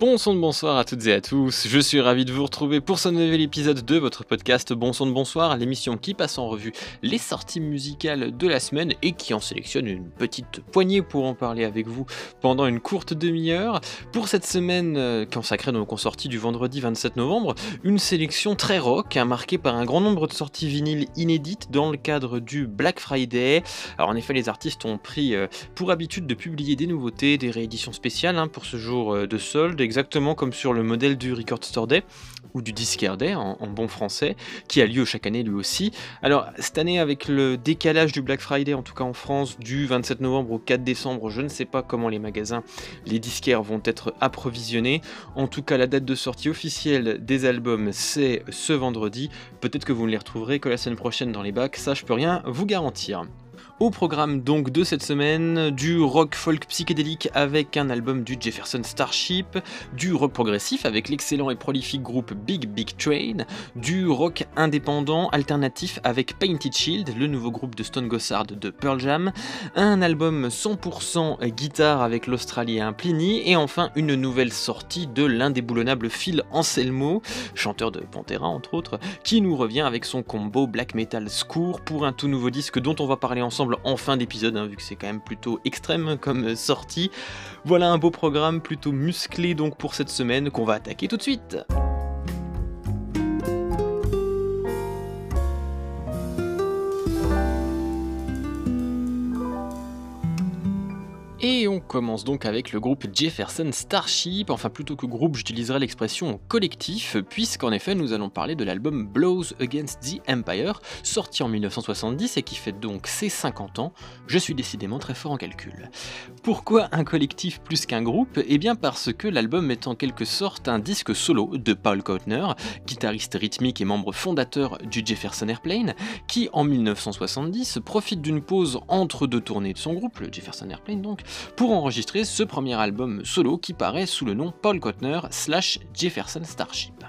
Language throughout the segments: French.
Bon de bonsoir à toutes et à tous, je suis ravi de vous retrouver pour ce nouvel épisode de votre podcast Bon son de bonsoir, l'émission qui passe en revue les sorties musicales de la semaine et qui en sélectionne une petite poignée pour en parler avec vous pendant une courte demi-heure. Pour cette semaine euh, consacrée aux sorties du vendredi 27 novembre, une sélection très rock, hein, marquée par un grand nombre de sorties vinyles inédites dans le cadre du Black Friday. Alors en effet les artistes ont pris euh, pour habitude de publier des nouveautés, des rééditions spéciales hein, pour ce jour euh, de solde exactement comme sur le modèle du Record Store Day, ou du Disquaire Day en, bon français, qui a lieu chaque année lui aussi. Alors cette année avec le décalage du Black Friday, en tout cas en France, du 27 novembre au 4 décembre, je ne sais pas comment les magasins, les disquaires vont être approvisionnés. En tout cas la date de sortie officielle des albums c'est ce vendredi. Peut-être que vous ne les retrouverez que la semaine prochaine dans les bacs, ça je peux rien vous garantir. Au programme donc de cette semaine, du rock folk psychédélique avec un album du Jefferson Starship, du rock progressif avec l'excellent et prolifique groupe Big Big Train, du rock indépendant alternatif avec Painted Shield, le nouveau groupe de Stone Gossard de Pearl Jam, un album 100% guitare avec l'Australien Pliny, et enfin une nouvelle sortie de l'indéboulonnable Phil Anselmo, chanteur de Pantera entre autres, qui nous revient avec son combo black metal score pour un tout nouveau disque dont on va parler ensemble en fin d'épisode, hein, vu que c'est quand même plutôt extrême comme sortie. Voilà un beau programme plutôt musclé donc pour cette semaine qu'on va attaquer tout de suite. Et on commence donc avec le groupe Jefferson Starship, enfin plutôt que groupe j'utiliserai l'expression collectif, puisqu'en effet nous allons parler de l'album Blows Against the Empire, sorti en 1970 et qui fait donc ses 50 ans, je suis décidément très fort en calcul. Pourquoi un collectif plus qu'un groupe? Eh bien parce que l'album est en quelque sorte un disque solo de Paul Kautner, guitariste rythmique et membre fondateur du Jefferson Airplane, qui en 1970 profite d'une pause entre deux tournées de son groupe, le Jefferson Airplane donc, pour enregistrer ce premier album solo qui paraît sous le nom Paul Kotner slash Jefferson Starship.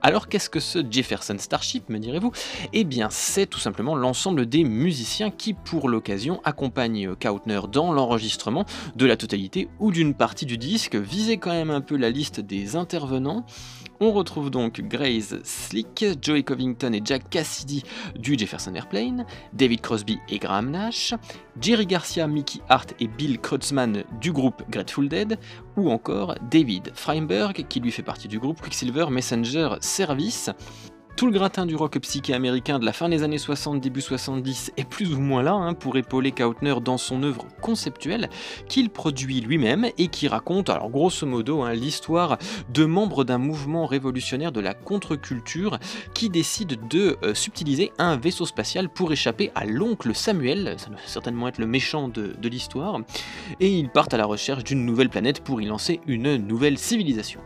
Alors qu'est-ce que ce Jefferson Starship, me direz-vous? Eh bien c'est tout simplement l'ensemble des musiciens qui pour l'occasion accompagnent Kautner dans l'enregistrement de la totalité ou d'une partie du disque, visez quand même un peu la liste des intervenants, on retrouve donc Grace Slick, Joey Covington et Jack Cassidy du Jefferson Airplane, David Crosby et Graham Nash, Jerry Garcia, Mickey Hart et Bill Kreutzmann du groupe Grateful Dead, ou encore David Feinberg qui lui fait partie du groupe Quicksilver Messenger Service, tout le gratin du rock psyché américain de la fin des années 60, début 70 est plus ou moins là hein, pour épauler Kautner dans son œuvre conceptuelle qu'il produit lui-même et qui raconte, alors grosso modo, hein, l'histoire de membres d'un mouvement révolutionnaire de la contre-culture qui décide de euh, subtiliser un vaisseau spatial pour échapper à l'oncle Samuel, ça doit certainement être le méchant de, de l'histoire, et ils partent à la recherche d'une nouvelle planète pour y lancer une nouvelle civilisation.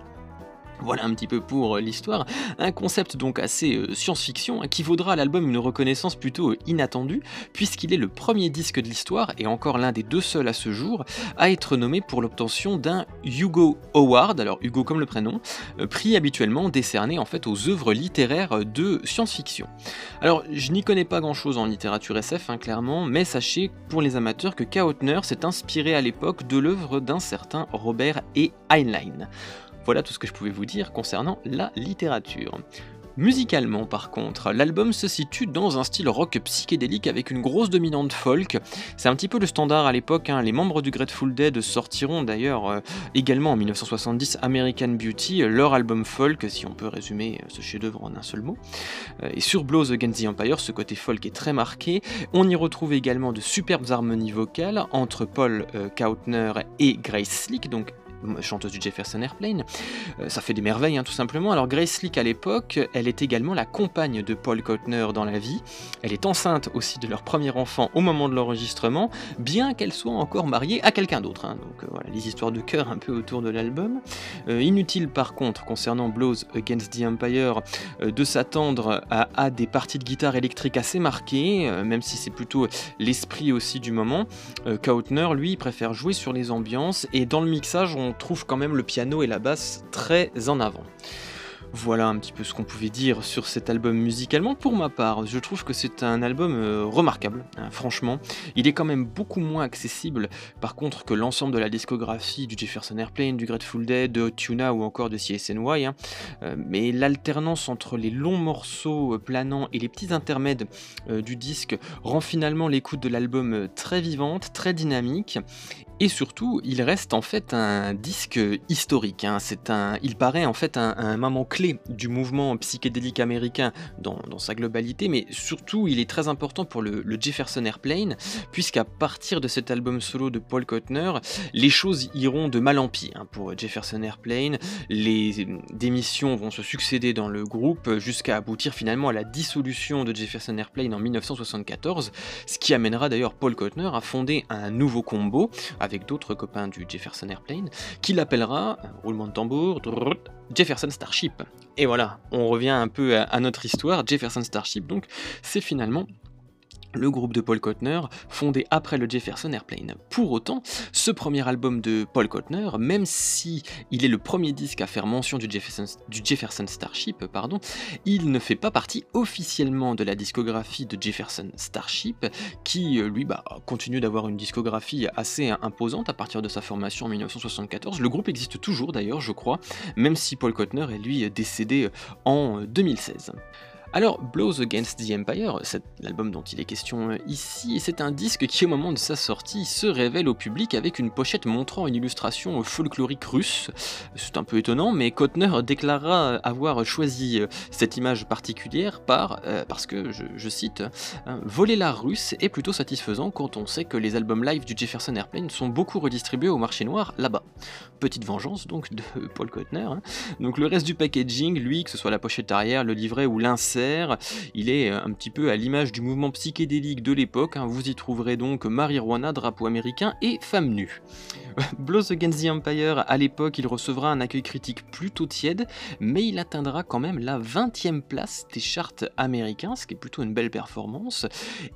Voilà un petit peu pour euh, l'histoire, un concept donc assez euh, science-fiction qui vaudra à l'album une reconnaissance plutôt euh, inattendue puisqu'il est le premier disque de l'histoire et encore l'un des deux seuls à ce jour à être nommé pour l'obtention d'un Hugo Award, alors Hugo comme le prénom, prix habituellement décerné en fait aux œuvres littéraires de science-fiction. Alors je n'y connais pas grand chose en littérature SF hein, clairement, mais sachez pour les amateurs que Kautner s'est inspiré à l'époque de l'œuvre d'un certain Robert E. Heinlein. Voilà tout ce que je pouvais vous dire concernant la littérature. Musicalement par contre, l'album se situe dans un style rock psychédélique avec une grosse dominante folk. C'est un petit peu le standard à l'époque, hein. les membres du Grateful Dead sortiront d'ailleurs euh, également en 1970 American Beauty, leur album folk, si on peut résumer ce chef-d'œuvre en un seul mot. Euh, et sur Blows Against the Empire, ce côté folk est très marqué. On y retrouve également de superbes harmonies vocales entre Paul euh, Kautner et Grace Slick, donc chanteuse du Jefferson Airplane. Euh, ça fait des merveilles, hein, tout simplement. Alors Grace Slick, à l'époque, elle est également la compagne de Paul Kautner dans la vie. Elle est enceinte aussi de leur premier enfant au moment de l'enregistrement, bien qu'elle soit encore mariée à quelqu'un d'autre. Hein. Donc euh, voilà, les histoires de cœur un peu autour de l'album. Euh, inutile par contre, concernant Blows Against the Empire, de s'attendre à, à, des parties de guitare électrique assez marquées, même si c'est plutôt l'esprit aussi du moment. Kautner, lui, préfère jouer sur les ambiances, et dans le mixage, on trouve quand même le piano et la basse très en avant. Voilà un petit peu ce qu'on pouvait dire sur cet album musicalement. Pour ma part, je trouve que c'est un album euh, remarquable, hein, franchement. Il est quand même beaucoup moins accessible, par contre, que l'ensemble de la discographie du Jefferson Airplane, du Grateful Dead, de Tuna ou encore de CSNY. Hein. Euh, mais l'alternance entre les longs morceaux euh, planants et les petits intermèdes du disque rend finalement l'écoute de l'album très vivante, très dynamique. Et surtout, il reste en fait un disque historique. Hein. C'est un, il paraît en fait un, moment clé du mouvement psychédélique américain dans, sa globalité, mais surtout, il est très important pour le, Jefferson Airplane, puisqu'à partir de cet album solo de Paul Kotner, les choses iront de mal en pis hein, pour Jefferson Airplane. Les démissions vont se succéder dans le groupe jusqu'à aboutir finalement à la dissolution de Jefferson Airplane en 1974, ce qui amènera d'ailleurs Paul Kotner à fonder un nouveau combo d'autres copains du Jefferson Airplane, qui l'appellera, roulement de tambour, Jefferson Starship. Et voilà, on revient un peu à, notre histoire, Jefferson Starship, donc c'est finalement le groupe de Paul Kotner, fondé après le Jefferson Airplane. Pour autant, ce premier album de Paul Kotner, même si il est le premier disque à faire mention du Jefferson, Starship, pardon, il ne fait pas partie officiellement de la discographie de Jefferson Starship, qui euh, lui bah, continue d'avoir une discographie assez imposante à partir de sa formation en 1974. Le groupe existe toujours d'ailleurs, je crois, même si Paul Kotner est lui décédé en 2016. Alors, Blows Against the Empire, c'est l'album dont il est question ici, c'est un disque qui, au moment de sa sortie, se révèle au public avec une pochette montrant une illustration folklorique russe. C'est un peu étonnant, mais Kotner déclara avoir choisi euh, cette image particulière par, euh, parce que, je, cite, Voler la russe est plutôt satisfaisant quand on sait que les albums live du Jefferson Airplane sont beaucoup redistribués au marché noir là-bas. Petite vengeance donc de Paul Kotner. Hein. Donc le reste du packaging, lui, que ce soit la pochette arrière, le livret ou l'insert, il est euh, un petit peu à l'image du mouvement psychédélique de l'époque. Hein. Vous y trouverez donc marijuana, drapeau américain et femme nue. Blows Against the Empire, à l'époque, il recevra un accueil critique plutôt tiède, mais il atteindra quand même la 20e place des charts américains, ce qui est plutôt une belle performance.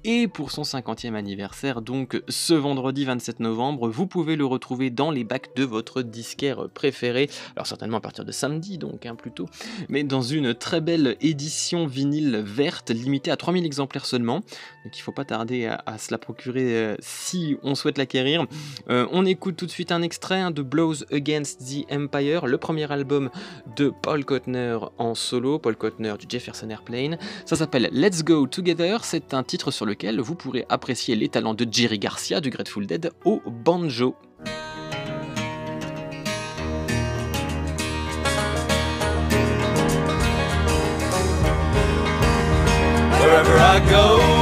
Et pour son 50e anniversaire, donc ce vendredi 27 novembre, vous pouvez le retrouver dans les bacs de votre disquaire préféré. Alors certainement à partir de samedi, donc hein, plutôt, mais dans une très belle édition vinyle verte, limitée à 3000 exemplaires seulement. Donc il faut pas tarder à, se la procurer euh, si on souhaite l'acquérir. Euh, on écoute tout de suite un extrait hein, de Blows Against the Empire, le premier album de Paul Kotner en solo, Paul Kotner du Jefferson Airplane. Ça s'appelle Let's Go Together, c'est un titre sur lequel vous pourrez apprécier les talents de Jerry Garcia du Grateful Dead au banjo. I go,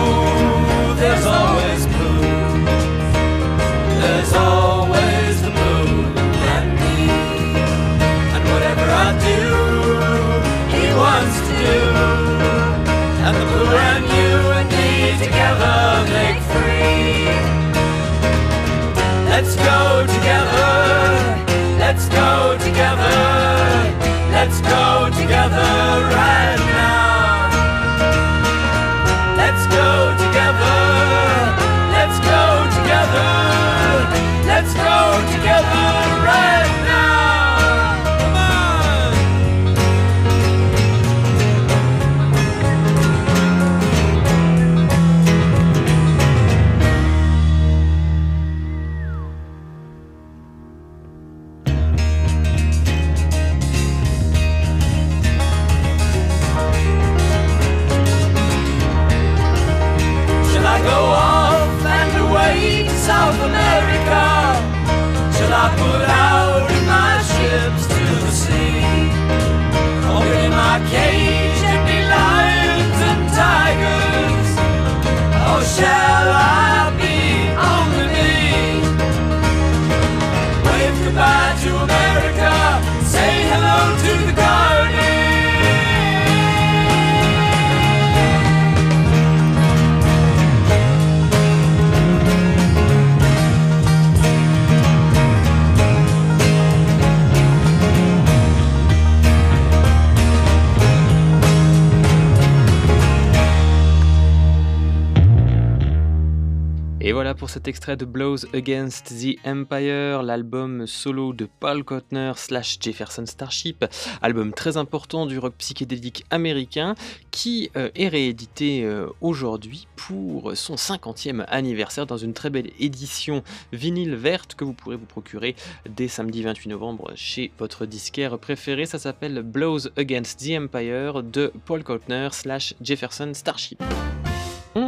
cet extrait de Blows Against the Empire, l'album solo de Paul Kotner slash Jefferson Starship, album très important du rock psychédélique américain qui euh, est réédité euh, aujourd'hui pour son 50e anniversaire dans une très belle édition vinyle verte que vous pourrez vous procurer dès samedi 28 novembre chez votre disquaire préféré. Ça s'appelle Blows Against the Empire de Paul Kotner slash Jefferson Starship.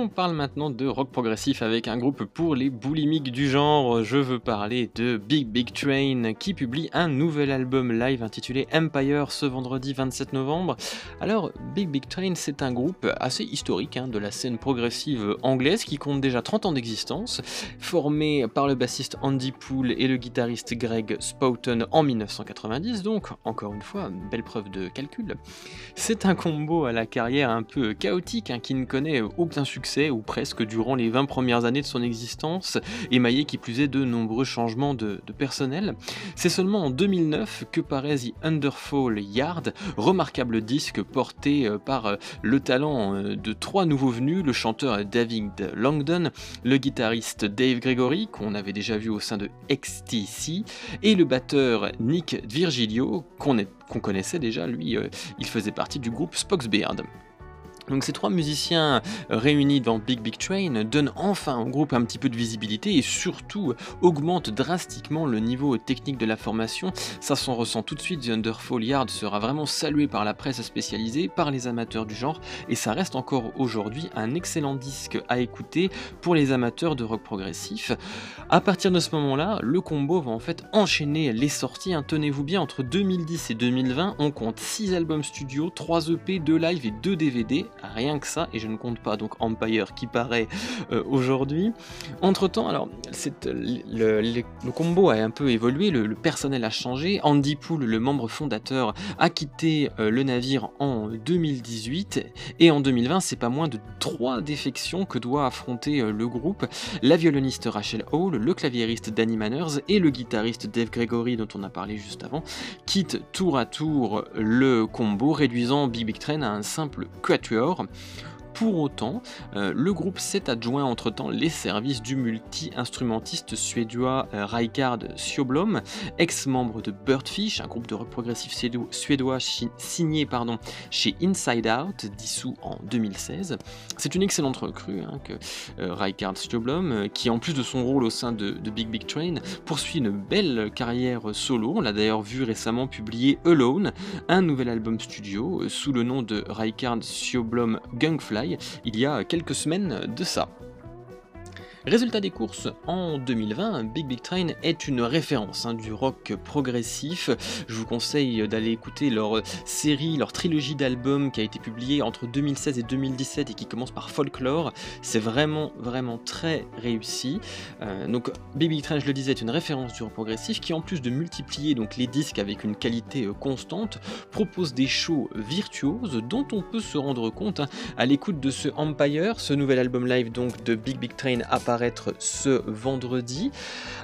On parle maintenant de rock progressif avec un groupe pour les boulimiques du genre. Je veux parler de Big Big Train qui publie un nouvel album live intitulé Empire ce vendredi 27 novembre. Alors, Big Big Train, c'est un groupe assez historique hein, de la scène progressive anglaise qui compte déjà 30 ans d'existence, formé par le bassiste Andy Poole et le guitariste Greg Spoughton en 1990, donc encore une fois, belle preuve de calcul. C'est un combo à la carrière un peu chaotique hein, qui ne connaît aucun succès ou presque, durant les 20 premières années de son existence, émaillé qui plus est de nombreux changements de, personnel. C'est seulement en 2009 que paraît The Underfall Yard, remarquable disque porté euh, par euh, le talent euh, de trois nouveaux venus, le chanteur David Langdon, le guitariste Dave Gregory, qu'on avait déjà vu au sein de XTC, et le batteur Nick Virgilio, qu'on connaissait déjà, lui, il faisait partie du groupe Spoxbeard. Donc ces trois musiciens euh, réunis dans Big Big Train donnent enfin au groupe un petit peu de visibilité et surtout augmentent drastiquement le niveau technique de la formation. Ça s'en ressent tout de suite, The Underfall Yard sera vraiment salué par la presse spécialisée, par les amateurs du genre et ça reste encore aujourd'hui un excellent disque à écouter pour les amateurs de rock progressif. À partir de ce moment-là, le combo va en fait enchaîner les sorties. Hein. Tenez-vous bien, entre 2010 et 2020, on compte 6 albums studio, 3 EP, 2 live et 2 DVD rien que ça, et je ne compte pas donc Empire qui paraît euh, aujourd'hui. Entre temps, alors le, le, combo a un peu évolué, le, personnel a changé. Andy Poole, le membre fondateur, a quitté euh, le navire en 2018, et en 2020, c'est pas moins de trois défections que doit affronter euh, le groupe. La violoniste Rachel Hall, le claviériste Danny Manners et le guitariste Dave Gregory, dont on a parlé juste avant, quittent tour à tour le combo, réduisant Big Train à un simple quatuor alors pour autant, euh, le groupe s'est adjoint entre-temps les services du multi-instrumentiste suédois euh, Rikard ex-membre de Birdfish, un groupe de rock progressif suédois signé pardon, chez Inside Out, dissous en 2016. C'est une excellente recrue hein, que euh, Rikard Sjöblom, qui en plus de son rôle au sein de, Big Big Train, poursuit une belle carrière solo. On l'a d'ailleurs vu récemment publier Alone, un nouvel album studio sous le nom de Rikard Sjöblom Gungfly il y a quelques semaines de ça. Résultat des courses, en 2020, Big Big Train est une référence hein, du rock progressif. Je vous conseille d'aller écouter leur série, leur trilogie d'albums qui a été publiée entre 2016 et 2017 et qui commence par Folklore. C'est vraiment, vraiment très réussi. Euh, donc Big Big Train, je le disais, est une référence du rock progressif qui en plus de multiplier donc, les disques avec une qualité euh, constante, propose des shows virtuoses dont on peut se rendre compte hein, à l'écoute de ce Empire, ce nouvel album live donc de Big Big Train à être ce vendredi.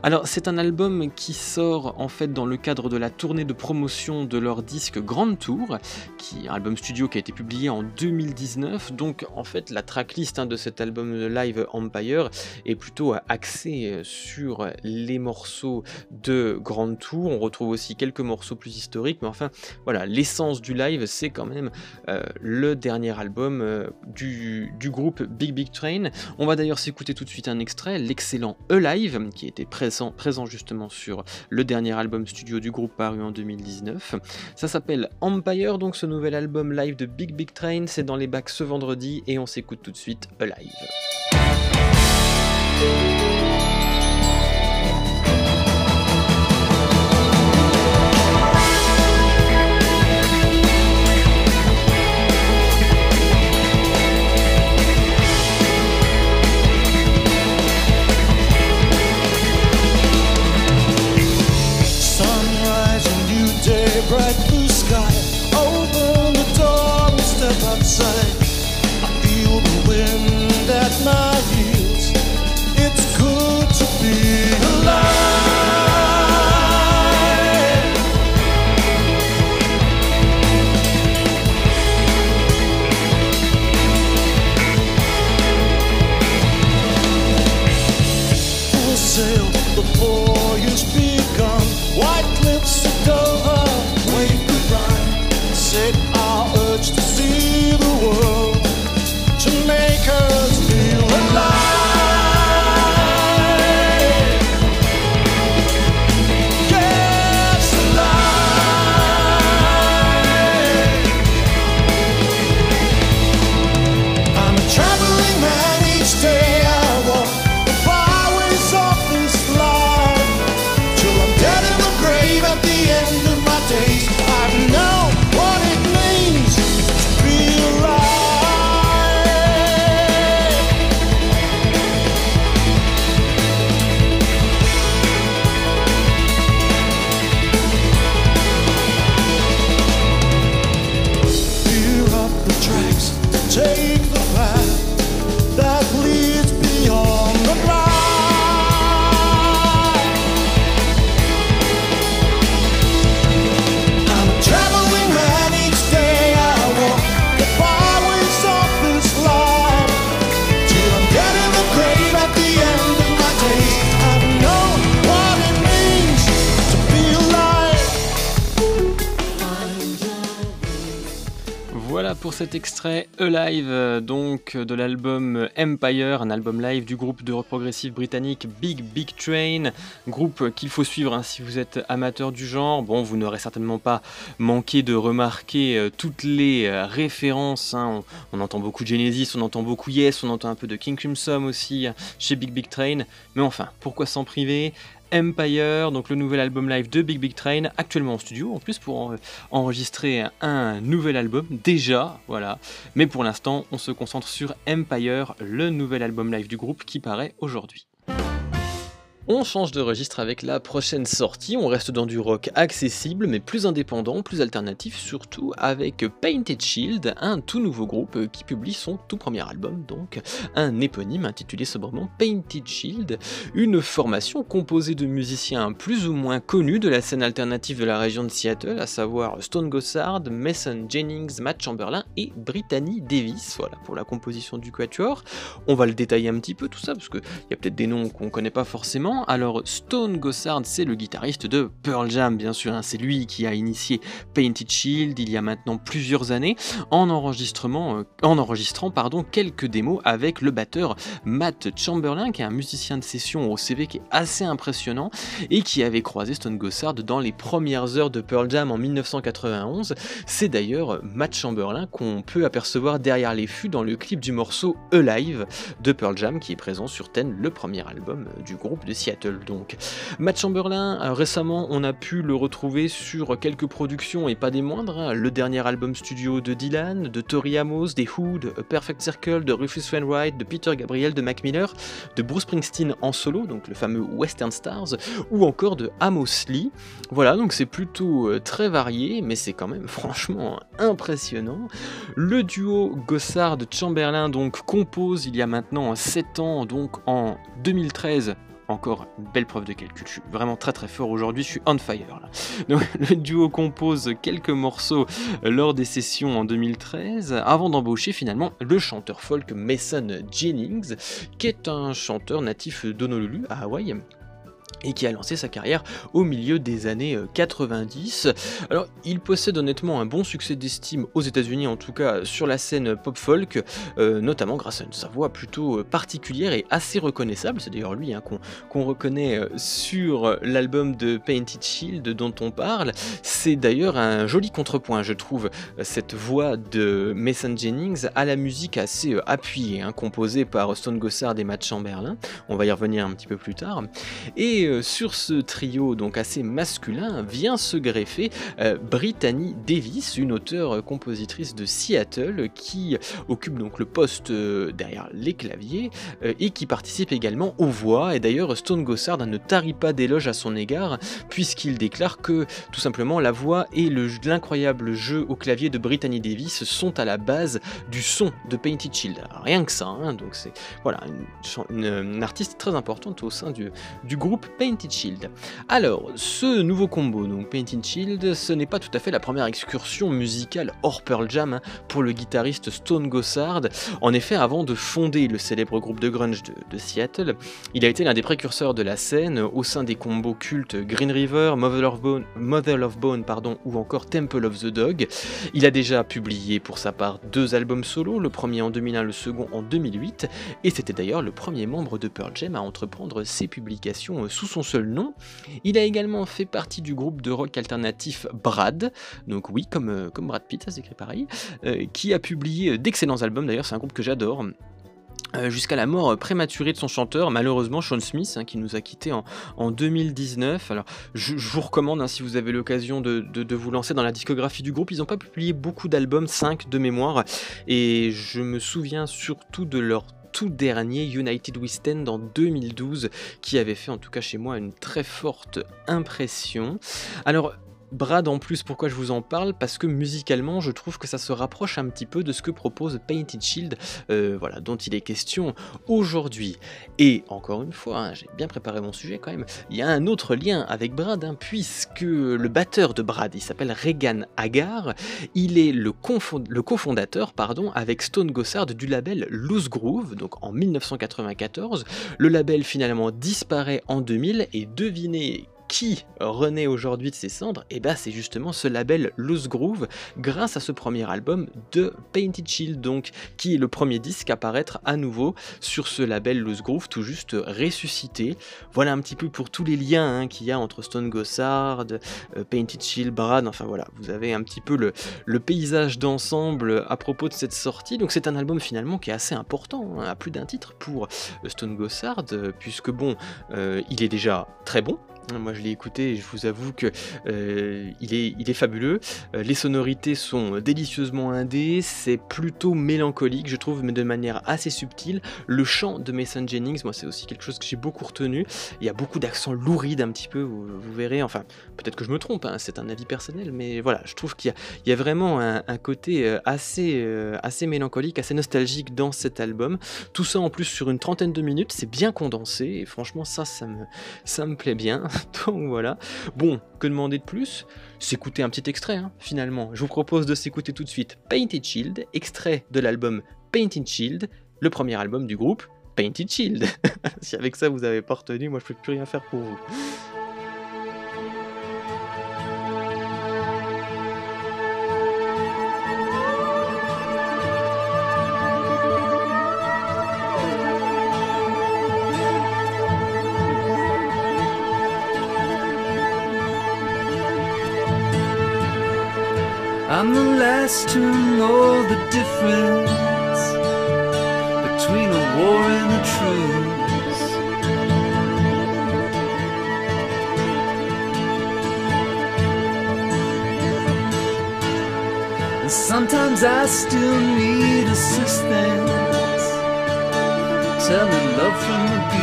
Alors c'est un album qui sort en fait dans le cadre de la tournée de promotion de leur disque Grand Tour, qui est un album studio qui a été publié en 2019. Donc en fait la tracklist hein, de cet album live Empire est plutôt axée sur les morceaux de Grand Tour. On retrouve aussi quelques morceaux plus historiques, mais enfin voilà, l'essence du live c'est quand même euh, le dernier album euh, du, du groupe Big Big Train. On va d'ailleurs s'écouter tout de suite un extrait, l'excellent Alive, qui était présent, présent justement sur le dernier album studio du groupe paru en 2019. Ça s'appelle Empire, donc ce nouvel album live de Big Big Train, c'est dans les bacs ce vendredi et on s'écoute tout de suite Alive. tracks. Take pour cet extrait Alive, euh, donc de l'album Empire, un album live du groupe de rock progressif britannique Big Big Train, groupe qu'il faut suivre hein, si vous êtes amateur du genre. Bon, vous n'aurez certainement pas manqué de remarquer euh, toutes les euh, références. Hein. On, entend beaucoup de Genesis, on entend beaucoup Yes, on entend un peu de King Crimson aussi chez Big Big Train. Mais enfin, pourquoi s'en priver? Empire, donc le nouvel album live de Big Big Train, actuellement en studio, en plus pour enregistrer un nouvel album, déjà, voilà. Mais pour l'instant, on se concentre sur Empire, le nouvel album live du groupe qui paraît aujourd'hui. On change de registre avec la prochaine sortie, on reste dans du rock accessible mais plus indépendant, plus alternatif, surtout avec Painted Shield, un tout nouveau groupe qui publie son tout premier album, donc un éponyme intitulé sobrement Painted Shield, une formation composée de musiciens plus ou moins connus de la scène alternative de la région de Seattle, à savoir Stone Gossard, Mason Jennings, Matt Chamberlain et Brittany Davis, voilà pour la composition du quatuor. On va le détailler un petit peu tout ça, parce qu'il y a peut-être des noms qu'on connaît pas forcément, alors Stone Gossard, c'est le guitariste de Pearl Jam, bien sûr, hein. c'est lui qui a initié Painted Shield il y a maintenant plusieurs années, euh, en enregistrant pardon, quelques démos avec le batteur Matt Chamberlain, qui est un musicien de session au CV qui est assez impressionnant, et qui avait croisé Stone Gossard dans les premières heures de Pearl Jam en 1991. C'est d'ailleurs Matt Chamberlain qu'on peut apercevoir derrière les fûts dans le clip du morceau Alive de Pearl Jam, qui est présent sur Ten, le premier album du groupe de Seattle donc. Matt Chamberlain, euh, récemment on a pu le retrouver sur quelques productions et pas des moindres, hein. le dernier album studio de Dylan, de Tori Amos, des Who, de Perfect Circle, de Rufus Wainwright, de Peter Gabriel, de Mac Miller, de Bruce Springsteen en solo, donc le fameux Western Stars, ou encore de Amos Lee. Voilà, donc c'est plutôt euh, très varié, mais c'est quand même franchement impressionnant. Le duo Gossard-Chamberlain donc compose il y a maintenant 7 ans, donc en 2013, encore une belle preuve de calcul. Je suis vraiment très très fort aujourd'hui, je suis on fire. le duo compose quelques morceaux lors des sessions en 2013 avant d'embaucher finalement le chanteur folk Mason Jennings, qui est un chanteur natif d'Honolulu à Hawaï et qui a lancé sa carrière au milieu des années 90. Euh, Alors, il possède honnêtement un bon succès d'estime aux États-Unis, en tout cas sur la scène pop-folk, euh, notamment grâce à sa voix plutôt euh, particulière et assez reconnaissable. C'est d'ailleurs lui hein, qu'on reconnaît sur l'album de Painted Shield dont on parle. C'est d'ailleurs un joli contrepoint, je trouve, cette voix de Mason Jennings à la musique assez appuyée, hein, composée par Stone Gossard et Matt Chamberlain. On va y revenir un petit peu plus tard. Et euh, sur ce trio donc assez masculin vient se greffer euh, Brittany Davis, une auteure-compositrice de Seattle qui occupe donc le poste euh, derrière les claviers et qui participe également aux voix. Et d'ailleurs, Stone Gossard ne tarit pas d'éloges à son égard puisqu'il déclare que tout simplement la voix et l'incroyable jeu au clavier de Brittany Davis sont à la base du son de Painted Shield. Rien que ça, hein, donc c'est voilà une, artiste très importante au sein du groupe Painted Shield. Alors, ce nouveau combo, donc Painted Shield, ce n'est pas tout à fait la première excursion musicale hors Pearl Jam hein, pour le guitariste Stone Gossard. En effet, avant de fonder le célèbre groupe de grunge de, Seattle, il a été l'un des précurseurs de la scène au sein des combos cultes Green River, Mother of Bone, pardon, ou encore Temple of the Dog. Il a déjà publié pour sa part deux albums solo, le premier en 2001, le second en 2008, et c'était d'ailleurs le premier membre de Pearl Jam à entreprendre ses publications sous son seul nom. Il a également fait partie du groupe de rock alternatif Brad, donc oui, comme, euh, comme Brad Pitt, ça s'écrit pareil, euh, qui a publié d'excellents albums, d'ailleurs c'est un groupe que j'adore, euh, jusqu'à la mort prématurée de son chanteur, malheureusement Sean Smith, hein, qui nous a quittés en, 2019. Alors, je, vous recommande, hein, si vous avez l'occasion de, vous lancer dans la discographie du groupe, ils n'ont pas publié beaucoup d'albums, 5 de mémoire, et je me souviens surtout de leur tout dernier United We Stand en 2012 qui avait fait en tout cas chez moi une très forte impression. Alors Brad en plus, pourquoi je vous en parle Parce que musicalement, je trouve que ça se rapproche un petit peu de ce que propose Painted Shield, euh, voilà, dont il est question aujourd'hui. Et encore une fois, hein, j'ai bien préparé mon sujet quand même, il y a un autre lien avec Brad, hein, puisque le batteur de Brad, il s'appelle Regan Agar, il est le, cofondateur pardon, avec Stone Gossard du label Loose Groove, donc en 1994. Le label finalement disparaît en 2000 et devinez qui renaît aujourd'hui de ses cendres, et eh ben c'est justement ce label Loose Groove grâce à ce premier album de Painted Shield, donc qui est le premier disque à apparaître à nouveau sur ce label Loose Groove, tout juste ressuscité. Voilà un petit peu pour tous les liens hein, qu'il y a entre Stone Gossard, euh, Painted Shield, Brad, enfin voilà, vous avez un petit peu le, paysage d'ensemble à propos de cette sortie. Donc c'est un album finalement qui est assez important, hein, à plus d'un titre pour euh, Stone Gossard, euh, puisque bon, il est déjà très bon, moi je l'ai écouté et je vous avoue que euh, il, est, il est fabuleux. Euh, les sonorités sont délicieusement indées, c'est plutôt mélancolique, je trouve, mais de manière assez subtile. Le chant de Mason Jennings, moi c'est aussi quelque chose que j'ai beaucoup retenu. Il y a beaucoup d'accents lourides un petit peu, vous, verrez. Enfin, peut-être que je me trompe, hein, c'est un avis personnel, mais voilà, je trouve qu'il y, a vraiment un, côté euh, assez, assez mélancolique, assez nostalgique dans cet album. Tout ça en plus sur une trentaine de minutes, c'est bien condensé et franchement ça, ça me, ça me plaît bien. Donc voilà. Bon, que demander de plus? S'écouter un petit extrait, hein, finalement. Je vous propose de s'écouter tout de suite Painted Shield, extrait de l'album Painted Shield, le premier album du groupe Painted Shield. si avec ça vous avez pas retenu, moi je peux plus rien faire pour vous. The last to know the difference between a war and a truce. Sometimes I still need assistance, telling love from abuse.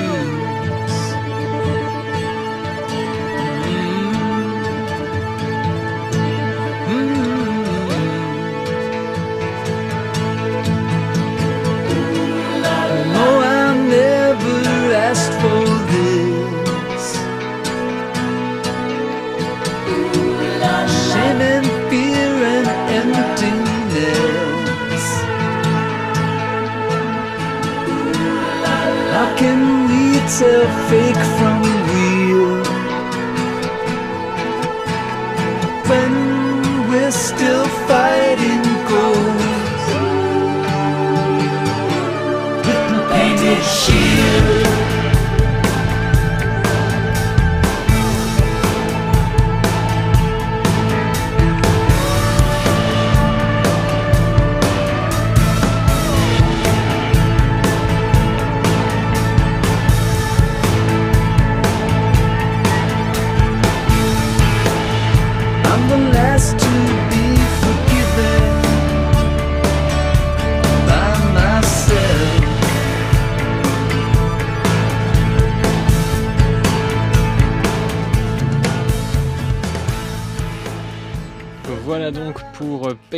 Tell fake from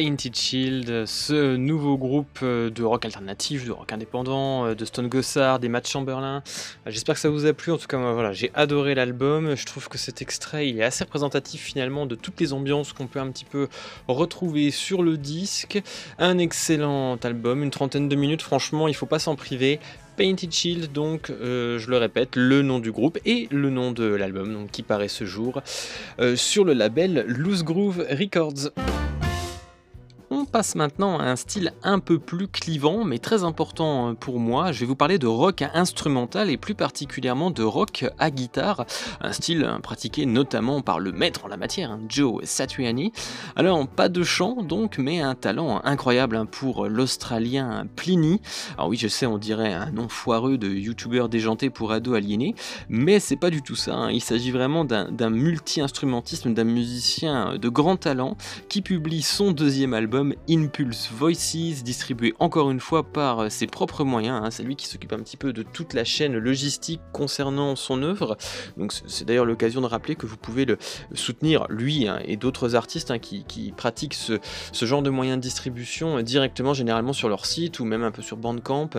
pour Painted Shield, ce nouveau groupe de rock alternatif, de rock indépendant, de Stone Gossard, des Matt Chamberlain. J'espère que ça vous a plu. En tout cas, voilà, j'ai adoré l'album. Je trouve que cet extrait il est assez représentatif finalement de toutes les ambiances qu'on peut un petit peu retrouver sur le disque. Un excellent album, une trentaine de minutes. Franchement, il faut pas s'en priver. Painted Shield, donc euh, je le répète, le nom du groupe et le nom de l'album qui paraît ce jour euh, sur le label Loose Groove Records. Passe maintenant à un style un peu plus clivant, mais très important euh, pour moi. Je vais vous parler de rock instrumental et plus particulièrement de rock à guitare, un style euh, pratiqué notamment par le maître en la matière, hein, Joe Satriani. Alors, pas de chant donc, mais un talent incroyable hein, pour l'Australien Pliny. Alors oui, je sais, on dirait un nom foireux de youtubeur déjanté pour ados aliénés, mais c'est pas du tout ça. Hein. Il s'agit vraiment d'un multi-instrumentiste, d'un musicien de grand talent qui publie son deuxième album Impulse Voices, distribué encore une fois par euh, ses propres moyens. Hein. C'est lui qui s'occupe un petit peu de toute la chaîne logistique concernant son œuvre. Donc c'est d'ailleurs l'occasion de rappeler que vous pouvez le soutenir, lui hein, et d'autres artistes hein, qui, pratiquent ce, genre de moyens de distribution directement, généralement sur leur site ou même un peu sur Bandcamp.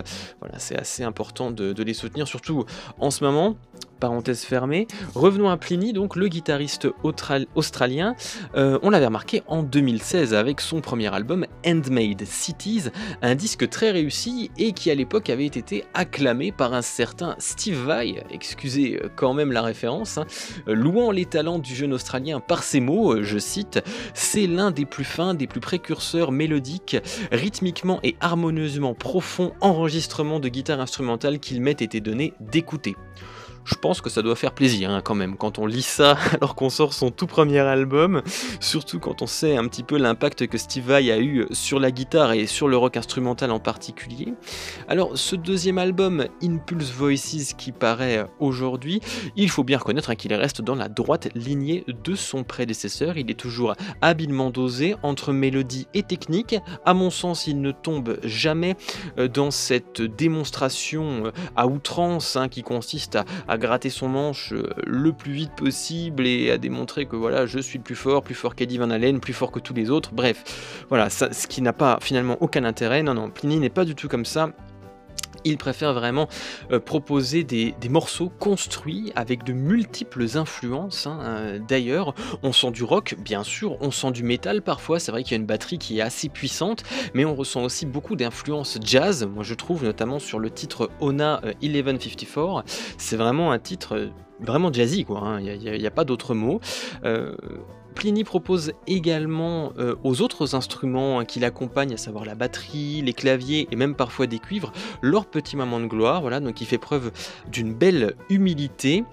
C'est assez important de les soutenir, surtout en ce moment parenthèse fermée. Revenons à Pliny, donc le guitariste australien. Euh, on l'avait remarqué en 2016 avec son premier album Handmade Cities, un disque très réussi et qui à l'époque avait été acclamé par un certain Steve Vai, excusez euh, quand même la référence, hein, louant les talents du jeune australien par ces mots, euh, je cite, c'est l'un des plus fins, des plus précurseurs mélodiques, rythmiquement et harmonieusement profonds enregistrements de guitare instrumentale qu'il m'ait été donné d'écouter je pense que ça doit faire plaisir hein, quand même quand on lit ça alors qu'on sort son tout premier album, surtout quand on sait un petit peu l'impact que Steve Vai a eu sur la guitare et sur le rock instrumental en particulier. Alors ce deuxième album, Impulse Voices, qui paraît aujourd'hui, il faut bien reconnaître hein, qu'il reste dans la droite lignée de son prédécesseur, il est toujours habilement dosé entre mélodie et technique, à mon sens il ne tombe jamais euh, dans cette démonstration euh, à outrance hein, qui consiste à à gratter son manche euh, le plus vite possible et à démontrer que voilà, je suis plus fort, plus fort qu'Eddie Van Halen, plus fort que tous les autres. Bref, voilà, ce qui n'a pas finalement aucun intérêt. Non, non, Pliny n'est pas du tout comme ça il préfère vraiment euh, proposer des, morceaux construits avec de multiples influences. Hein. Euh, d'ailleurs, on sent du rock, bien sûr, on sent du métal parfois, c'est vrai qu'il y a une batterie qui est assez puissante, mais on ressent aussi beaucoup d'influences jazz, moi je trouve notamment sur le titre Ona 1154, euh, c'est vraiment un titre vraiment jazzy, quoi, hein. il n'y a, pas d'autre mot. Pliny propose également euh, aux autres instruments hein, qui l'accompagnent, à savoir la batterie, les claviers et même parfois des cuivres, leur petit moment de gloire. Voilà, donc il fait preuve d'une belle humilité.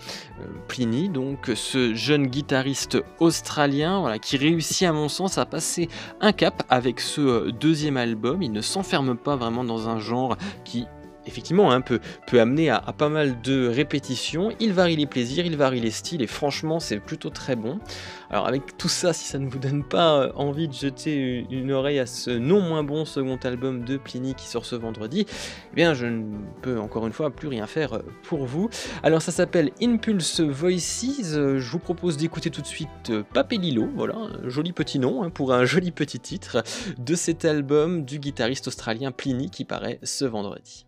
Euh, Pliny, donc ce jeune guitariste australien, voilà, qui réussit à mon sens à passer un cap avec ce euh, deuxième album. Il ne s'enferme pas vraiment dans un genre qui effectivement peu peut amener à, pas mal de répétitions. Il varie les plaisirs, il varie les styles et franchement c'est plutôt très bon. Alors avec tout ça, si ça ne vous donne pas euh, envie de jeter une oreille à ce non moins bon second album de Pliny qui sort ce vendredi, eh bien je ne peux encore une fois plus rien faire euh, pour vous. Alors ça s'appelle Impulse Voices. Euh, je vous propose d'écouter tout de suite Papelilo, voilà, un joli petit nom hein, pour un joli petit titre de cet album du guitariste australien Pliny qui paraît ce vendredi.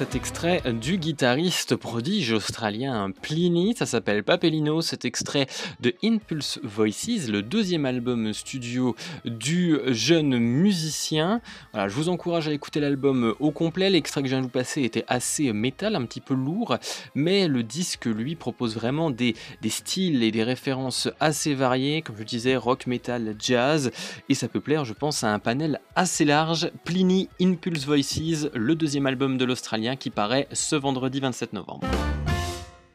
Cet extrait du guitariste prodige australien Pliny. Ça s'appelle Papelino. Cet extrait de Impulse Voices, le deuxième album studio du jeune musicien. Voilà, je vous encourage à écouter l'album au complet. L'extrait que je viens de vous passer était assez métal, un petit peu lourd, mais le disque lui propose vraiment des, des styles et des références assez variées, comme je disais, rock, metal, jazz, et ça peut plaire, je pense, à un panel assez large. Pliny Impulse Voices, le deuxième album de l'Australien qui paraît ce vendredi 27 novembre.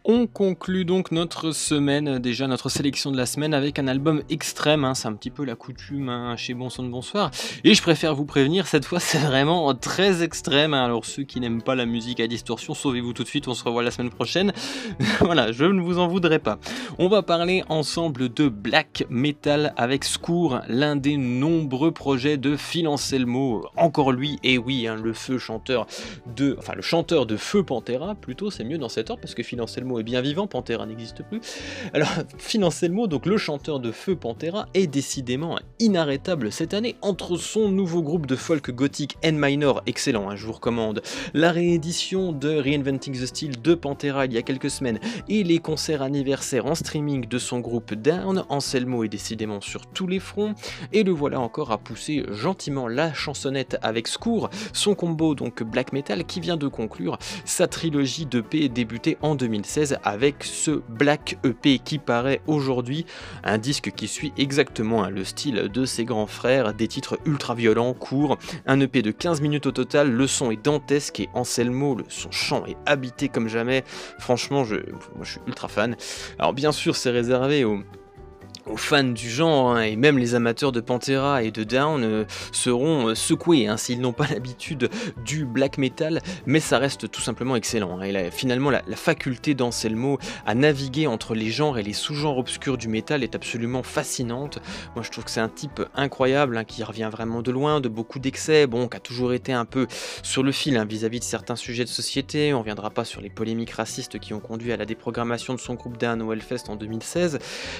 On conclut donc notre semaine, déjà notre sélection de la semaine avec un album extrême, hein. c'est un petit peu la coutume hein, chez Bon de Bonsoir. Et je préfère vous prévenir, cette fois c'est vraiment très extrême, hein. alors ceux qui n'aiment pas la musique à distorsion, sauvez-vous tout de suite, on se revoit la semaine prochaine. voilà, je ne vous en voudrais pas. On va parler ensemble de black metal avec Scour, l'un des nombreux projets de Phil Anselmo, encore lui, et oui, le feu chanteur de... Enfin le chanteur de Feu Pantera, plutôt c'est mieux dans cet ordre parce que Phil Anselmo est bien vivant, Pantera n'existe plus. Alors, mot, donc le chanteur de feu Pantera est décidément inarrêtable cette année entre son nouveau groupe de folk gothique N minor, excellent, hein, je vous recommande, la réédition de Reinventing the Steel de Pantera il y a quelques semaines et les concerts anniversaires en streaming de son groupe Down, Anselmo est décidément sur tous les fronts. Et le voilà encore à pousser gentiment la chansonnette avec Scour, son combo donc black metal qui vient de conclure sa trilogie de paix débutée en 2016 avec ce Black EP qui paraît aujourd'hui, un disque qui suit exactement hein, le style de ses grands frères, des titres ultra violents, courts, un EP de 15 minutes au total, le son est dantesque et Anselmo, son chant est habité comme jamais, franchement je, moi, suis ultra fan. Alors bien sûr c'est réservé aux aux fans du genre, hein, et même les amateurs de Pantera et de Down euh, seront euh, secoués hein, s'ils n'ont pas l'habitude du black metal, mais ça reste tout simplement excellent. Hein. et finalement, la, faculté d'Anselmo à naviguer entre les genres et les sous-genres obscurs du métal est absolument fascinante. Moi, je trouve que c'est un type incroyable qui revient vraiment de loin, de beaucoup d'excès, bon, qui a toujours été un peu sur le fil vis-à-vis de certains sujets de société. On reviendra pas sur les polémiques racistes qui ont conduit à la déprogrammation de son groupe Down au Hellfest en 2016,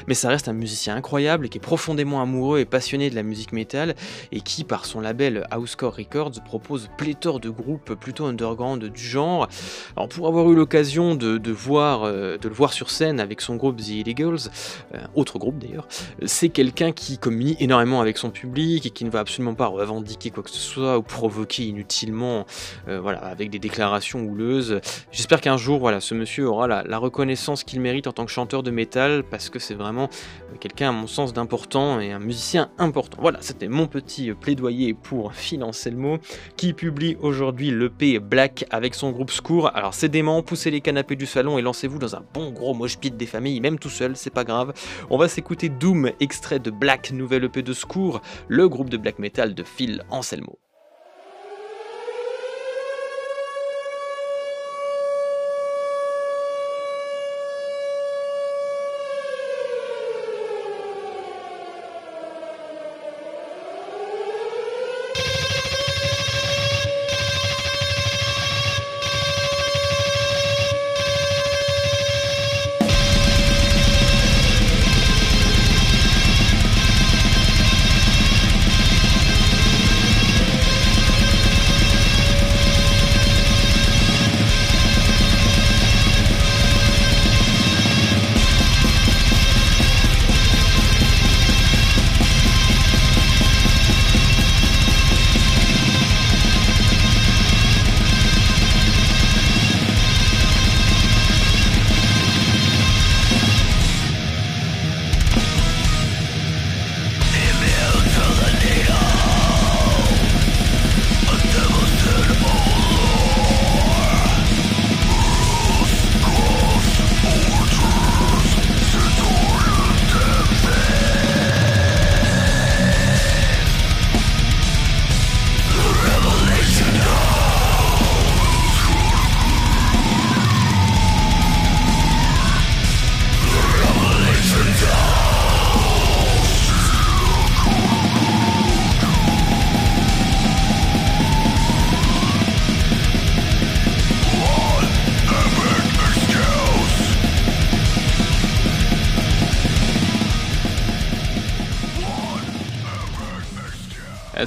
mais ça reste un musicien incroyable, qui est profondément amoureux et passionné de la musique métal, et qui, par son label Housecore Records, propose pléthore de groupes plutôt underground du genre. Alors pour avoir eu l'occasion de, voir, euh, de le voir sur scène avec son groupe The Illegals, euh, autre groupe d'ailleurs, c'est quelqu'un qui communie énormément avec son public et qui ne va absolument pas revendiquer quoi que ce soit ou provoquer inutilement, euh, voilà, avec des déclarations houleuses. J'espère qu'un jour, voilà, ce monsieur aura la, la reconnaissance qu'il mérite en tant que chanteur de métal, parce que c'est vraiment quelqu'un à mon sens d'important et un musicien important. Voilà, c'était mon petit plaidoyer pour Phil Anselmo qui publie aujourd'hui l'EP Black avec son groupe Scour. Alors c'est dément, poussez les canapés du salon et lancez-vous dans un bon gros mosh pit des familles, même tout seul, c'est pas grave. On va s'écouter Doom, extrait de Black, nouvelle EP de Scour, le groupe de black metal de Phil Anselmo.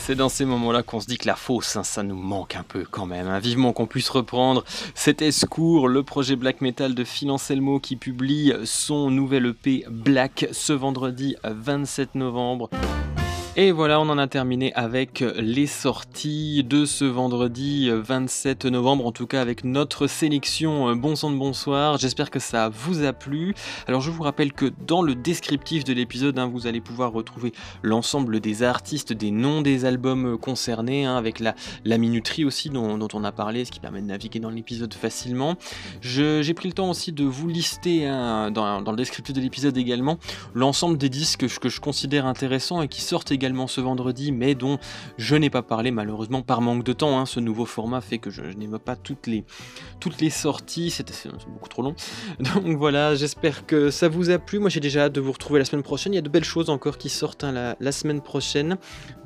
C'est dans ces moments-là qu'on se dit que la fosse, hein, ça nous manque un peu quand même. Hein. Vivement qu'on puisse reprendre cet escours, le projet black metal de Phil Anselmo qui publie son nouvel EP Black ce vendredi 27 novembre. Et voilà, on en a terminé avec les sorties de ce vendredi 27 novembre, en tout cas avec notre sélection Bon sang de bonsoir. J'espère que ça vous a plu. Alors je vous rappelle que dans le descriptif de l'épisode, hein, vous allez pouvoir retrouver l'ensemble des artistes, des noms des albums concernés, hein, avec la, minuterie aussi dont, on a parlé, ce qui permet de naviguer dans l'épisode facilement. J'ai pris le temps aussi de vous lister hein, dans, le descriptif de l'épisode également l'ensemble des disques que, que je considère intéressants et qui sortent également ce vendredi, mais dont je n'ai pas parlé malheureusement par manque de temps. Hein. Ce nouveau format fait que je, n'aime pas toutes les, sorties, c'est beaucoup trop long. Donc voilà, j'espère que ça vous a plu. Moi j'ai déjà hâte de vous retrouver la semaine prochaine. Il y a de belles choses encore qui sortent hein, la, la semaine prochaine.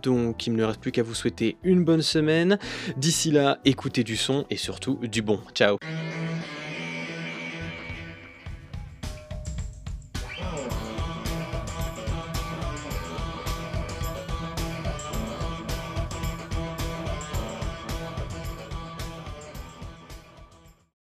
Donc il ne me reste plus qu'à vous souhaiter une bonne semaine. D'ici là, écoutez du son et surtout du bon. Ciao